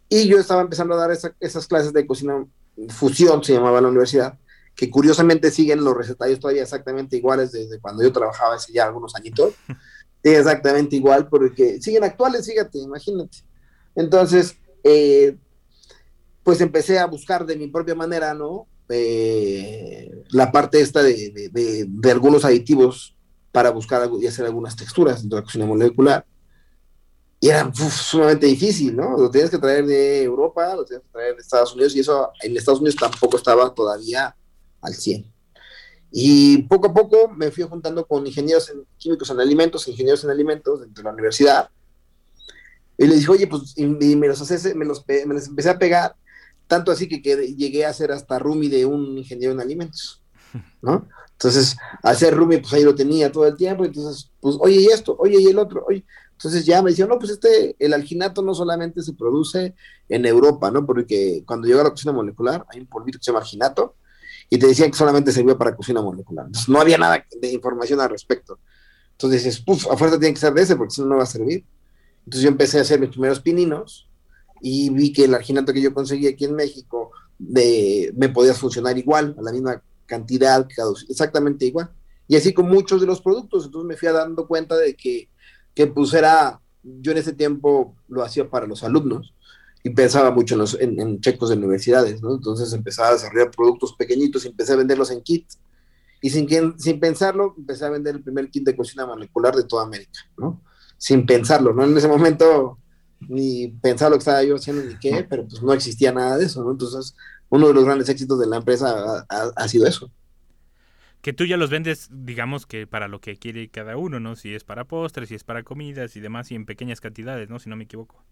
y yo estaba empezando a dar esas clases de cocina fusión, se llamaba la universidad, que curiosamente siguen los recetarios todavía exactamente iguales desde cuando yo trabajaba hace ya algunos añitos. [LAUGHS] exactamente igual, porque siguen actuales, fíjate, imagínate. Entonces, eh, pues empecé a buscar de mi propia manera, ¿no? Eh, la parte esta de, de, de, de algunos aditivos para buscar algo y hacer algunas texturas dentro de la cocina molecular. Y era uf, sumamente difícil, ¿no? Lo tenías que traer de Europa, lo tenías que traer de Estados Unidos, y eso en Estados Unidos tampoco estaba todavía al 100. Y poco a poco me fui juntando con ingenieros en, químicos en alimentos, ingenieros en alimentos dentro de la universidad. Y les dije, oye, pues, y, y me, los haces, me, los, me los empecé a pegar, tanto así que quedé, llegué a ser hasta roomie de un ingeniero en alimentos, ¿no? Entonces, ser roomie, pues ahí lo tenía todo el tiempo, entonces, pues, oye, y esto, oye, y el otro, oye. Entonces ya me decían, no, pues este, el alginato no solamente se produce en Europa, ¿no? Porque cuando llega a la cocina molecular, hay un polvito que se llama alginato, y te decían que solamente servía para cocina molecular. Entonces, no había nada de información al respecto. Entonces dices, puf, a fuerza tiene que ser de ese, porque si no, no va a servir. Entonces yo empecé a hacer mis primeros pininos, y vi que el alginato que yo conseguí aquí en México de, me podía funcionar igual, a la misma cantidad, exactamente igual. Y así con muchos de los productos, entonces me fui dando cuenta de que, que pues era, yo en ese tiempo lo hacía para los alumnos y pensaba mucho en, los, en, checos de universidades, ¿no? Entonces empezaba a desarrollar productos pequeñitos y empecé a venderlos en kits. Y sin, sin pensarlo, empecé a vender el primer kit de cocina molecular de toda América, ¿no? Sin pensarlo, ¿no? En ese momento ni pensaba lo que estaba yo haciendo ni qué, pero pues no existía nada de eso, ¿no? Entonces, uno de los grandes éxitos de la empresa ha, ha, ha, sido eso. Que tú ya los vendes, digamos que para lo que quiere cada uno, ¿no? Si es para postres, si es para comidas y demás, y en pequeñas cantidades, ¿no? Si no me equivoco.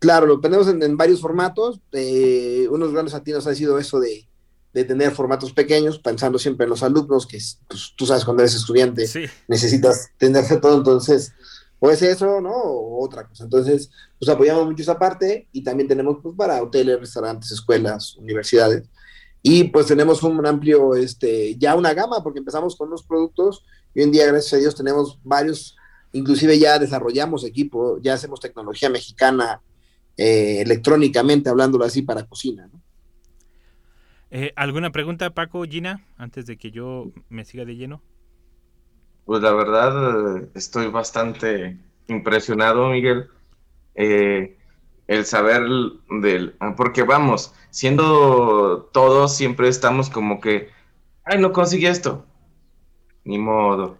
Claro, lo tenemos en, en varios formatos. Eh, unos grandes atinos ha sido eso de, de, tener formatos pequeños, pensando siempre en los alumnos, que pues, tú sabes cuando eres estudiante sí. necesitas tenerse todo, entonces o es eso, ¿no? O otra cosa. Entonces, pues apoyamos mucho esa parte y también tenemos pues para hoteles, restaurantes, escuelas, universidades. Y pues tenemos un amplio, este, ya una gama, porque empezamos con unos productos y hoy en día, gracias a Dios, tenemos varios, inclusive ya desarrollamos equipo, ya hacemos tecnología mexicana eh, electrónicamente, hablándolo así, para cocina, ¿no? Eh, ¿Alguna pregunta, Paco, Gina, antes de que yo me siga de lleno? Pues la verdad estoy bastante impresionado, Miguel. Eh, el saber del... Porque vamos, siendo todos, siempre estamos como que, ay, no conseguí esto. Ni modo.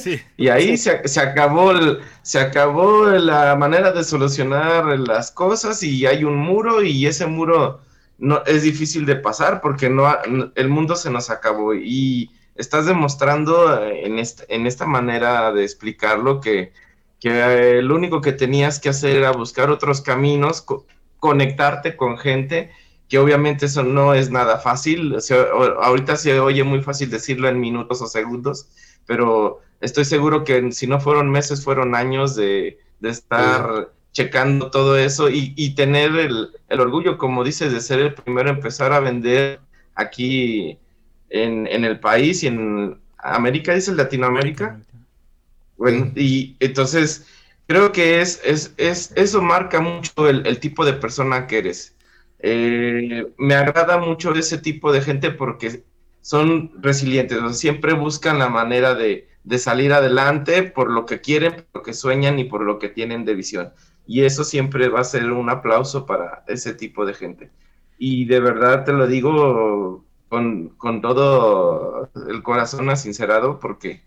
Sí. y ahí se, se, acabó el, se acabó la manera de solucionar las cosas y hay un muro y ese muro no es difícil de pasar porque no el mundo se nos acabó y estás demostrando eh, en esta, en esta manera de explicarlo que, que lo único que tenías que hacer era buscar otros caminos, co conectarte con gente, que obviamente eso no es nada fácil. O sea, ahorita se oye muy fácil decirlo en minutos o segundos, pero estoy seguro que si no fueron meses, fueron años de, de estar sí. checando todo eso y, y tener el, el, orgullo, como dices, de ser el primero a empezar a vender aquí en, en, el país y en América, dice Latinoamérica. Bueno, y entonces creo que es, es, es eso marca mucho el, el, tipo de persona que eres. Eh, me agrada mucho ese tipo de gente porque son resilientes, o sea, siempre buscan la manera de, de, salir adelante por lo que quieren, por lo que sueñan y por lo que tienen de visión. Y eso siempre va a ser un aplauso para ese tipo de gente. Y de verdad te lo digo, con, con todo el corazón asincerado porque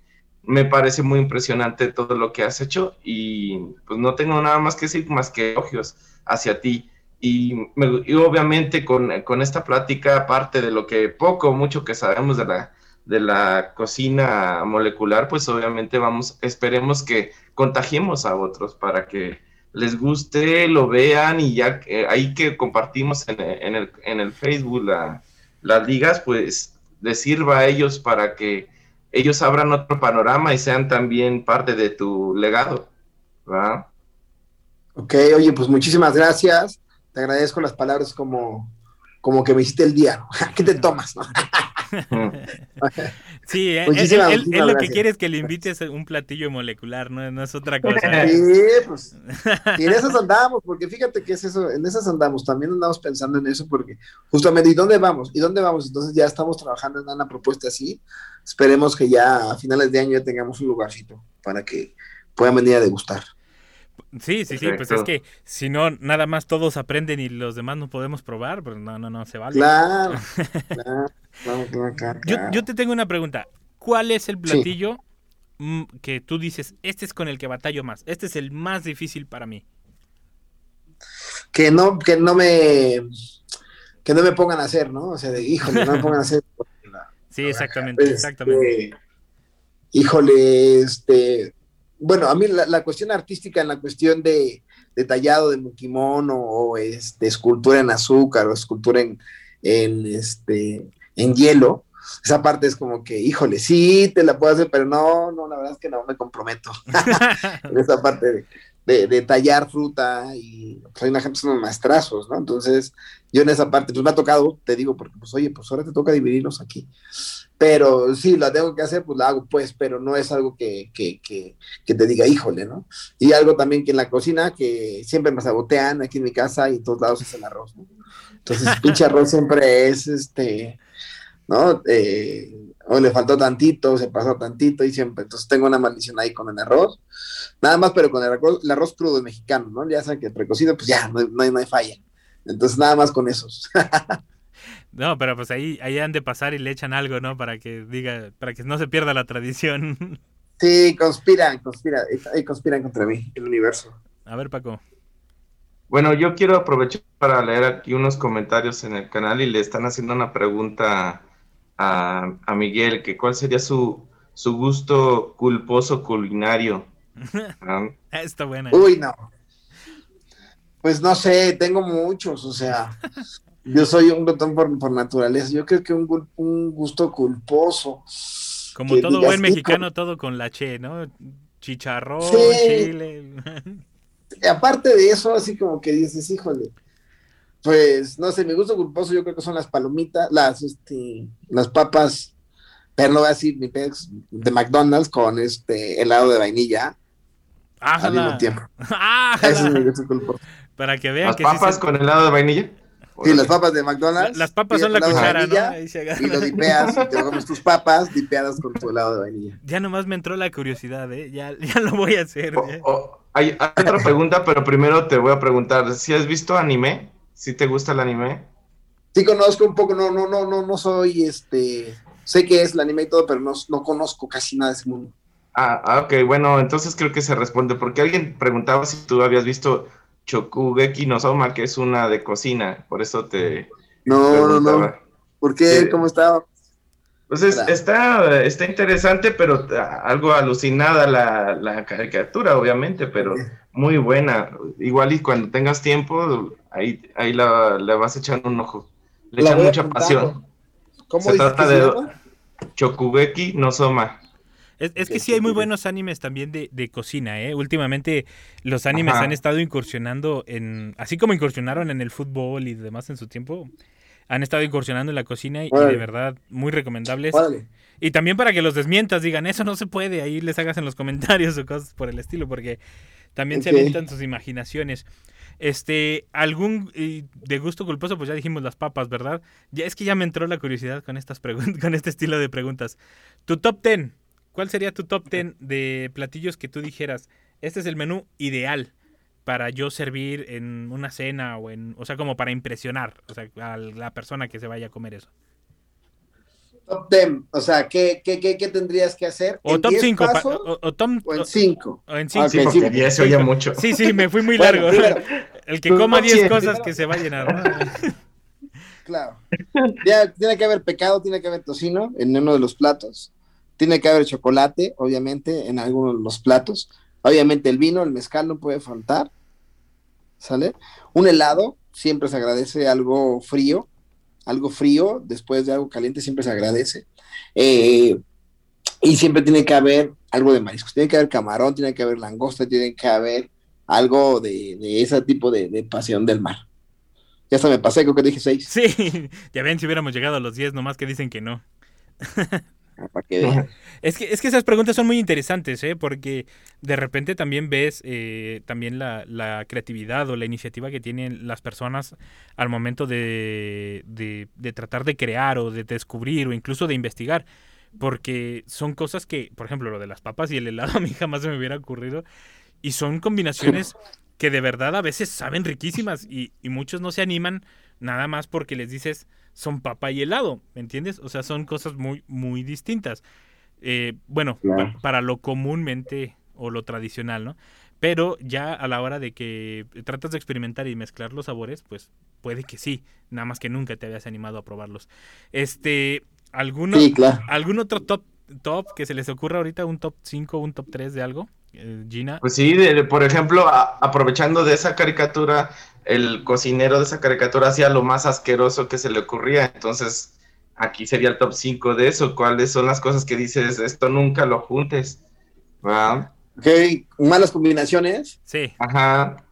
me parece muy impresionante todo lo que has hecho y pues no tengo nada más que decir más que elogios hacia ti. Y, me, y obviamente con, con, esta plática, aparte de lo que poco mucho que sabemos de la, de la cocina molecular, pues obviamente vamos, esperemos que contagiemos a otros para que les guste, lo vean y ya eh, ahí que compartimos en, en, el, en el Facebook la, las ligas, pues les sirva a ellos para que ellos abran otro panorama y sean también parte de tu legado. ¿verdad? Ok, oye, pues muchísimas gracias. Te agradezco las palabras como, como que me hiciste el día. [LAUGHS] ¿Qué te tomas? No? [LAUGHS] [LAUGHS] sí, él, él, él, él, lo que quiere es que le invites un platillo molecular, no, no es otra cosa. [LAUGHS] Sí, pues. Y en esas andamos, porque fíjate que es eso, en esas andamos, también andamos pensando en eso, porque justamente, ¿y dónde vamos? ¿Y dónde vamos? Entonces ya estamos trabajando en una propuesta así. Esperemos que ya a finales de año ya tengamos un lugarcito para que puedan venir a degustar. Sí, sí, sí, pues es que si no, nada más todos aprenden y los demás no podemos probar, pues no, no, no, se vale. Claro, [LAUGHS] claro, claro, claro, Yo, claro. yo te tengo una pregunta. ¿Cuál es el platillo mm, que tú dices, este es con el que batallo más, este es el más difícil para mí? Que no, que no me que no me pongan a hacer, ¿no? O sea, de, híjole, no me pongan a hacer. [LAUGHS] Sí, exactamente, Este, exactamente. Híjole, este, bueno, a mí la, la cuestión artística en la cuestión de, de tallado de mukimono o este, escultura en azúcar o escultura en, en, este, en hielo, esa parte es como que, híjole, sí, te la puedo hacer, pero no, no, la verdad es que no me comprometo. En [LAUGHS] [LAUGHS] esa parte de, de- tallar fruta y pues, hay una gente son maestrazos, ¿no? Entonces, yo en esa parte, pues me ha tocado, te digo, porque pues, oye, pues ahora te toca dividirlos aquí. Pero sí, la tengo que hacer, pues la hago, pues, pero no es algo que, que, que, que te diga, híjole, ¿no? Y algo también que en la cocina, que siempre me sabotean aquí en mi casa y en todos lados es el arroz, ¿no? Entonces, pinche arroz siempre es, este, ¿no? Eh, o le faltó tantito, se pasó tantito y siempre, entonces tengo una maldición ahí con el arroz. Nada más, pero con el arroz, el arroz crudo mexicano, ¿no? Ya saben que precocido, pues ya, no, hay- no hay, no hay falla. Entonces, nada más con esos. [LAUGHS] No, pero pues ahí, ahí han de pasar y le echan algo, ¿no? Para que diga, para que no se pierda la tradición. [LAUGHS] Sí, conspiran, conspiran, conspiran contra mí, el universo. A ver, Paco. Bueno, yo quiero aprovechar para leer aquí unos comentarios en el canal y le están haciendo una pregunta a, a Miguel, que cuál sería su, su gusto culposo culinario. [LAUGHS] Ah, Está buena. Uy, no. Pues no sé, tengo muchos, o sea, yo soy un glotón por, por naturaleza. Yo creo que un, un gusto culposo. Como todo digas, buen mexicano, todo con la che, ¿no? Chicharrón, Sí. chile. Y aparte de eso, así como que dices, híjole, pues no sé, mi gusto culposo yo creo que son las palomitas, las, este, las papas, pero no voy a decir ni pex, de McDonald's con este helado de vainilla al mismo tiempo. [LAUGHS] ¡Ájala! Ese es mi gusto culposo. Para que vean ¿Las que sí papas se- con helado de vainilla? Sí, las papas de McDonald's. La- las papas son la cuchara, ¿no? vainilla se. Y lo dipeas y te comes tus papas dipeadas con tu helado de vainilla. Ya nomás me entró la curiosidad, ¿eh? Ya, [LAUGHS] ya lo voy a hacer. hay, hay otra pregunta, pero primero te voy a preguntar, ¿si has visto anime? ¿Si te gusta el anime? Sí conozco un poco, no, no, no, no, no soy este, sé que es el anime y todo, pero no, no conozco casi nada de ese mundo. Ah, ah, ok, bueno, entonces creo que se responde, porque alguien preguntaba si tú habías visto Chokugeki no Soma, que es una de cocina, por eso te No, no, no. ¿Por qué? Sí. ¿Cómo está? Pues es- está, está interesante, pero ah, algo alucinada la, la caricatura, obviamente, pero muy buena. Igual y cuando tengas tiempo, ahí, ahí la, le vas echando un ojo. Le La echan mucha apuntando. pasión. ¿Cómo Se dices trata que se de llama? Chokugeki no Soma. Es, es que sí hay muy buenos animes también de, de cocina, ¿eh? Últimamente los animes Ajá. han estado incursionando en, así como incursionaron en el fútbol y demás en su tiempo, han estado incursionando en la cocina y, y de verdad muy recomendables. Órale. Y también para que los desmientas, digan, eso no se puede, ahí les hagas en los comentarios o cosas por el estilo, porque también se avientan sus imaginaciones. Este, algún eh, de gusto culposo, pues ya dijimos las papas, ¿verdad? Ya es que ya me entró la curiosidad con estas preguntas, [LAUGHS] con este estilo de preguntas. Tu top 10, ¿cuál sería tu top 10 de platillos que tú dijeras, este es el menú ideal para yo servir en una cena o en, o sea, como para impresionar, o sea, a la persona que se vaya a comer eso? Top 10, o sea, ¿qué, qué, qué, qué tendrías que hacer? O ¿En top 10 5, pasos o, o tom- o en o- 5? o en cinco. Ok, Sí, sí, porque porque 10 se oye mucho. Sí, sí, me fui muy Bueno, largo. primero, [LAUGHS] El que coma no, 10 sí, cosas primero- que se va a llenar, ¿no? Claro. Ya, tiene que haber pecado, tiene que haber tocino en uno de los platos. Tiene que haber chocolate, obviamente, en alguno de los platos. Obviamente el vino, el mezcal no puede faltar. ¿Sale? Un helado, siempre se agradece algo frío. Algo frío, después de algo caliente, siempre se agradece. Eh, y siempre tiene que haber algo de mariscos. Tiene que haber camarón, tiene que haber langosta, tiene que haber algo de, de ese tipo de, de pasión del mar. Ya hasta me pasé, creo que dije seis. Sí, [LAUGHS] ya ven si hubiéramos llegado a los 10, nomás que dicen que no. Ah, Para que vean. [LAUGHS] Es que, es que esas preguntas son muy interesantes, ¿eh? Porque de repente también ves eh, también la, la creatividad o la iniciativa que tienen las personas al momento de, de, de tratar de crear o de descubrir o incluso de investigar. Porque son cosas que, por ejemplo, lo de las papas y el helado [LAUGHS] a mí jamás se me hubiera ocurrido. Y son combinaciones que de verdad a veces saben riquísimas y, y muchos no se animan nada más porque les dices son papa y helado, ¿me entiendes? O sea, son cosas muy, muy distintas. Eh, bueno, Claro. pa- para lo comúnmente o lo tradicional, ¿no? Pero ya a la hora de que tratas de experimentar y mezclar los sabores, pues puede que sí, nada más que nunca te habías animado a probarlos. Este, ¿alguno, Sí, claro. ¿algún otro top, top que se les ocurra ahorita? ¿Un top 5, un top 3 de algo? Eh, Gina. Pues sí, de- por ejemplo, a- aprovechando de esa caricatura, el cocinero de esa caricatura hacía lo más asqueroso que se le ocurría. Entonces, aquí sería el top 5 de eso. ¿Cuáles son las cosas que dices, esto nunca lo juntes? ¿verdad? Ok, malas combinaciones. Sí. Ajá.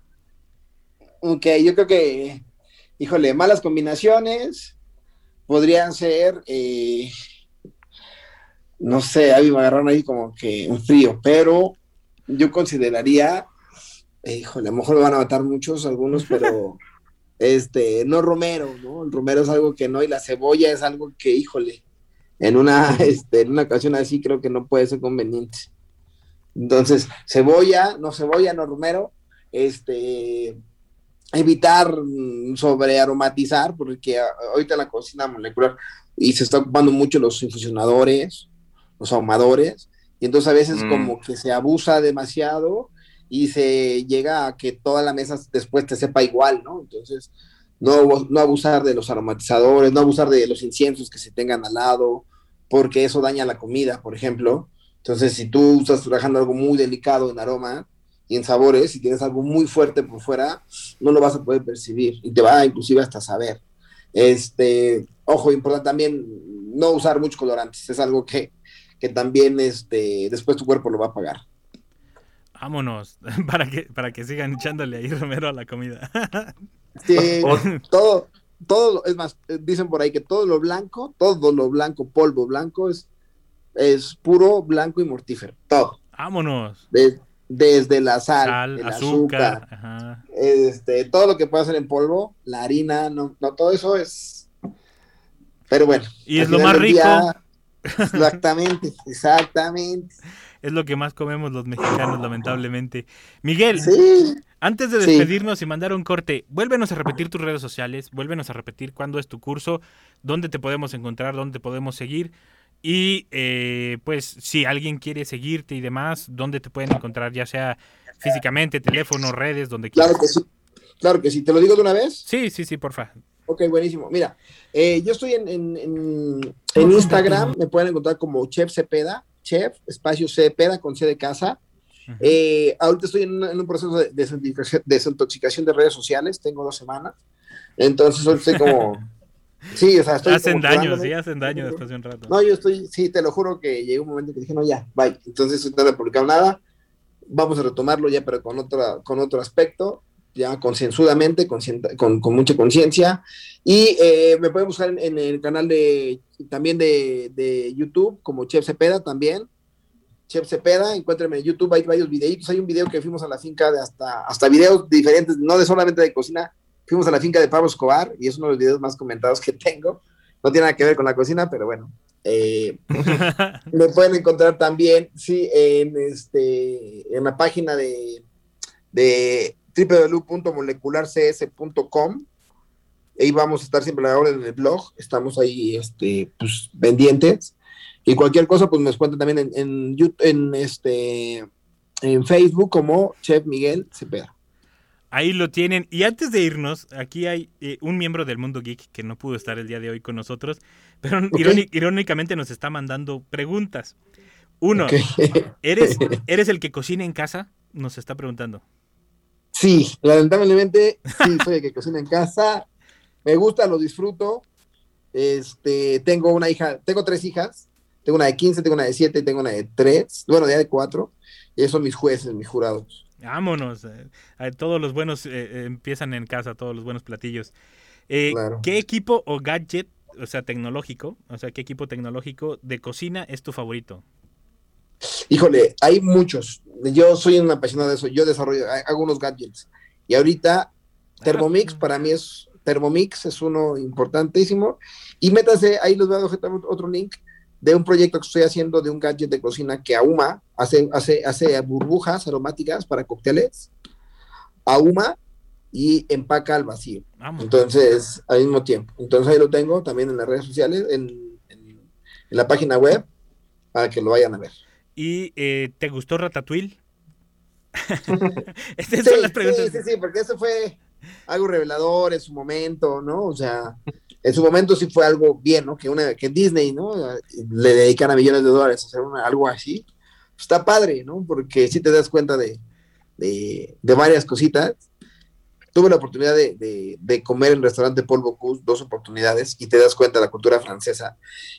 Ok, yo creo que, híjole, malas combinaciones podrían ser, eh, no sé, ahí me agarraron ahí como que un frío, pero yo consideraría, eh, híjole, a lo mejor me van a matar muchos, algunos, pero [LAUGHS] este, no romero, ¿no? El romero es algo que no, y la cebolla es algo que, híjole, en una, [LAUGHS] este, en una ocasión así creo que no puede ser conveniente. Entonces, cebolla, no cebolla, no romero, este, evitar mm, sobrearomatizar, porque a- ahorita la cocina molecular y se está ocupando mucho los infusionadores, los ahumadores, y entonces a veces Mm. como que se abusa demasiado y se llega a que toda la mesa después te sepa igual, ¿no? Entonces, no, no abusar de los aromatizadores, no abusar de los inciensos que se tengan al lado, porque eso daña la comida, por ejemplo. Entonces, si tú estás trabajando algo muy delicado en aroma y en sabores, y tienes algo muy fuerte por fuera, no lo vas a poder percibir y te va inclusive hasta saber. Este, ojo, importante también no usar muchos colorantes, es algo que, que también este, después tu cuerpo lo va a pagar. Vámonos, [LAUGHS] para que, para que sigan echándole ahí romero a la comida. [LAUGHS] Sí, todo, todo, lo- es más, eh, dicen por ahí que todo lo blanco, todo lo blanco, polvo blanco, es, es puro blanco y mortífero, todo. Vámonos. De- desde la sal, Sal, el azúcar. azúcar, Ajá. este, todo lo que puede hacer en polvo, la harina, no, no todo eso es. Pero bueno. Y es lo más rico. día, [LAUGHS] exactamente, exactamente. Es lo que más comemos los mexicanos, lamentablemente. Miguel, Sí. antes de Sí. despedirnos y mandar un corte, vuélvenos a repetir tus redes sociales, vuélvenos a repetir cuándo es tu curso, dónde te podemos encontrar, dónde te podemos seguir. Y eh, pues si alguien quiere seguirte y demás, dónde te pueden encontrar, ya sea físicamente, teléfono, redes, donde quieras. Claro que sí. Claro que sí. ¿Te lo digo de una vez? Sí, sí, sí, porfa. Ok, buenísimo. Mira, eh, yo estoy en, en- en- en Instagram, me pueden encontrar como Chef Cepeda, Chef, espacio Cepeda con C de casa. Eh, ahorita estoy en, un- en un proceso de desintoxicación, desintoxicación de redes sociales, tengo dos semanas. Entonces, ahorita estoy como. [LAUGHS] Sí, o sea, estoy. Hacen daño, sí, hacen daño después de un rato. No, yo estoy, sí, te lo juro que llegó un momento que dije, no, ya, bye. Entonces, no he publicado nada. Vamos a retomarlo ya, pero con, otra, con otro aspecto, ya concienzudamente, con, con mucha conciencia. Y eh, me pueden buscar en, en el canal de también de, de YouTube, como Chef Cepeda también. Chef Cepeda, encuéntrenme en YouTube, hay varios videitos. Hay un video que fuimos a la finca de hasta, hasta videos diferentes, no de solamente de cocina. Fuimos a la finca de Pablo Escobar y es uno de los videos más comentados que [LAUGHS] tengo. No tiene nada que ver con la cocina, pero bueno. Eh, [LAUGHS] me pueden encontrar también, sí, en, este, en la página de, de www.molecularcs.com. Ahí vamos a estar siempre a la orden en el blog. Estamos ahí este, pues, pendientes. Y cualquier cosa, pues nos cuentan también en, en, Yout- en, este, en Facebook como Chef Miguel Cepeda. Ahí lo tienen. Y antes de irnos, aquí hay eh, un miembro del mundo geek que no pudo estar el día de hoy con nosotros, pero irónicamente nos está mandando preguntas. Uno, Ok. [LAUGHS] ¿eres, ¿eres el que cocina en casa? Nos está preguntando. Sí, lamentablemente, sí, soy el que cocina en casa. Me gusta, lo disfruto. Este, tengo una hija, tengo tres hijas. Tengo una de 15, tengo una de 7 y tengo una de 3. Bueno, ya de 4. Y esos son mis jueces, mis jurados. Vámonos. eh, eh, todos los buenos eh, eh, empiezan en casa, todos los buenos platillos. Eh, Claro. ¿Qué equipo o gadget, o sea, tecnológico, o sea, qué equipo tecnológico de cocina es tu favorito? Híjole, hay muchos. Yo soy un apasionado de eso. Yo desarrollo, ha- hago unos gadgets. Y ahorita, Thermomix para mí es, Thermomix es uno importantísimo. Y métanse, ahí les voy a dejar otro link, de un proyecto que estoy haciendo de un gadget de cocina que ahuma, hace, hace, hace burbujas aromáticas para cócteles, ahuma y empaca al vacío. Entonces, al mismo tiempo. Entonces ahí lo tengo también en las redes sociales, en, en- en la página web, para que lo vayan a ver. ¿Y eh, te gustó Ratatouille? [LAUGHS] Estas Sí, son las preguntas. sí, sí, sí, porque eso fue algo revelador en su momento, ¿no? O sea, en su momento sí fue algo bien, ¿no? Que, una, que Disney, ¿no? Le dedican a millones de dólares a hacer una- algo así. Está padre, ¿no? Porque sí te das cuenta de, de, de varias cositas. Tuve la oportunidad de, de- de comer en el restaurante Paul Bocuse dos oportunidades y te das cuenta de la cultura francesa.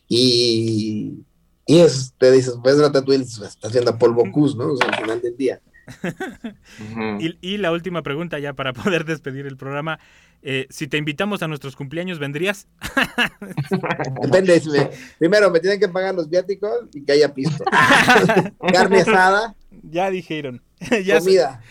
Y, y es, te dices, pues Ratatouille estás haciendo a Paul Bocuse, ¿no? O sea, al final del día. Y, y la última pregunta ya para [LAUGHS] poder despedir el programa. Eh, si te invitamos a nuestros cumpleaños, ¿vendrías? [LAUGHS] Depende, si me- primero me tienen que pagar los viáticos y que haya pisto. [LAUGHS] Carne asada, Ya dijeron. ya, comida.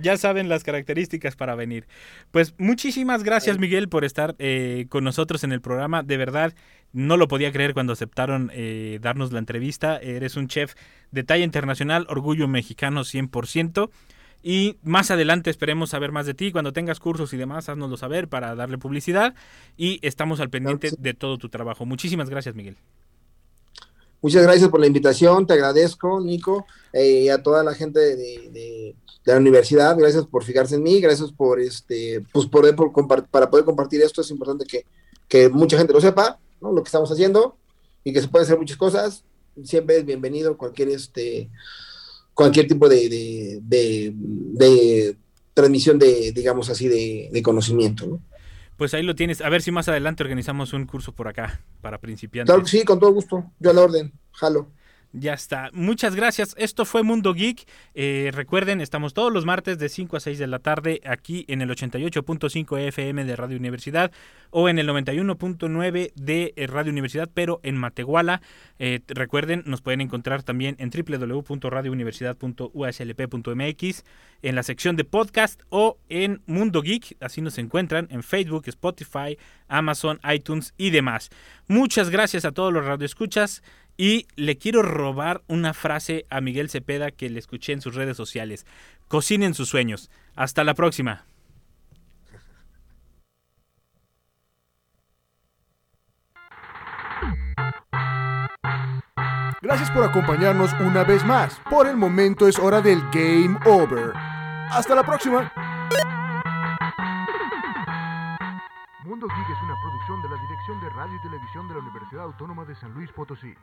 ya saben las características para venir. Pues muchísimas gracias, Miguel, por estar eh, con nosotros en el programa. De verdad, no lo podía creer cuando aceptaron eh, darnos la entrevista. Eres un chef de talla internacional, orgullo mexicano 100%. Y más adelante esperemos saber más de ti. Cuando tengas cursos y demás, haznoslo saber para darle publicidad. Y estamos al pendiente de todo tu trabajo. Muchísimas gracias, Miguel. Muchas gracias por la invitación, te agradezco, Nico, eh, y a toda la gente de, de- de la universidad, gracias por fijarse en mí, gracias por este, pues poder, por compar- para poder compartir esto, es importante que, que mucha gente lo sepa, ¿no? Lo que estamos haciendo, y que se pueden hacer muchas cosas, siempre es bienvenido cualquier este, cualquier tipo de, de, de- de transmisión de, digamos así, de, de conocimiento, ¿no? Pues ahí lo tienes. A ver si más adelante organizamos un curso por acá para principiantes. Claro que sí, con todo gusto, yo a la orden, jalo. Ya está. Muchas gracias. Esto fue Mundo Geek. Eh, recuerden, estamos todos los martes de 5 a 6 de la tarde aquí en el 88.5 FM de Radio Universidad o en el 91.9 de eh, Radio Universidad, pero en Matehuala. Eh, recuerden, nos pueden encontrar también en www.radiouniversidad.uslp.mx en la sección de podcast o en Mundo Geek. Así nos encuentran en Facebook, Spotify, Amazon, iTunes y demás. Muchas gracias a todos los radioescuchas. Y le quiero robar una frase a Miguel Cepeda que le escuché en sus redes sociales. Cocinen sus sueños. Hasta la próxima. Gracias por acompañarnos una vez más. Por el momento es hora del Game Over. Hasta la próxima. Mundo Geek es una producción de la Dirección de Radio y Televisión de la Universidad Autónoma de San Luis Potosí.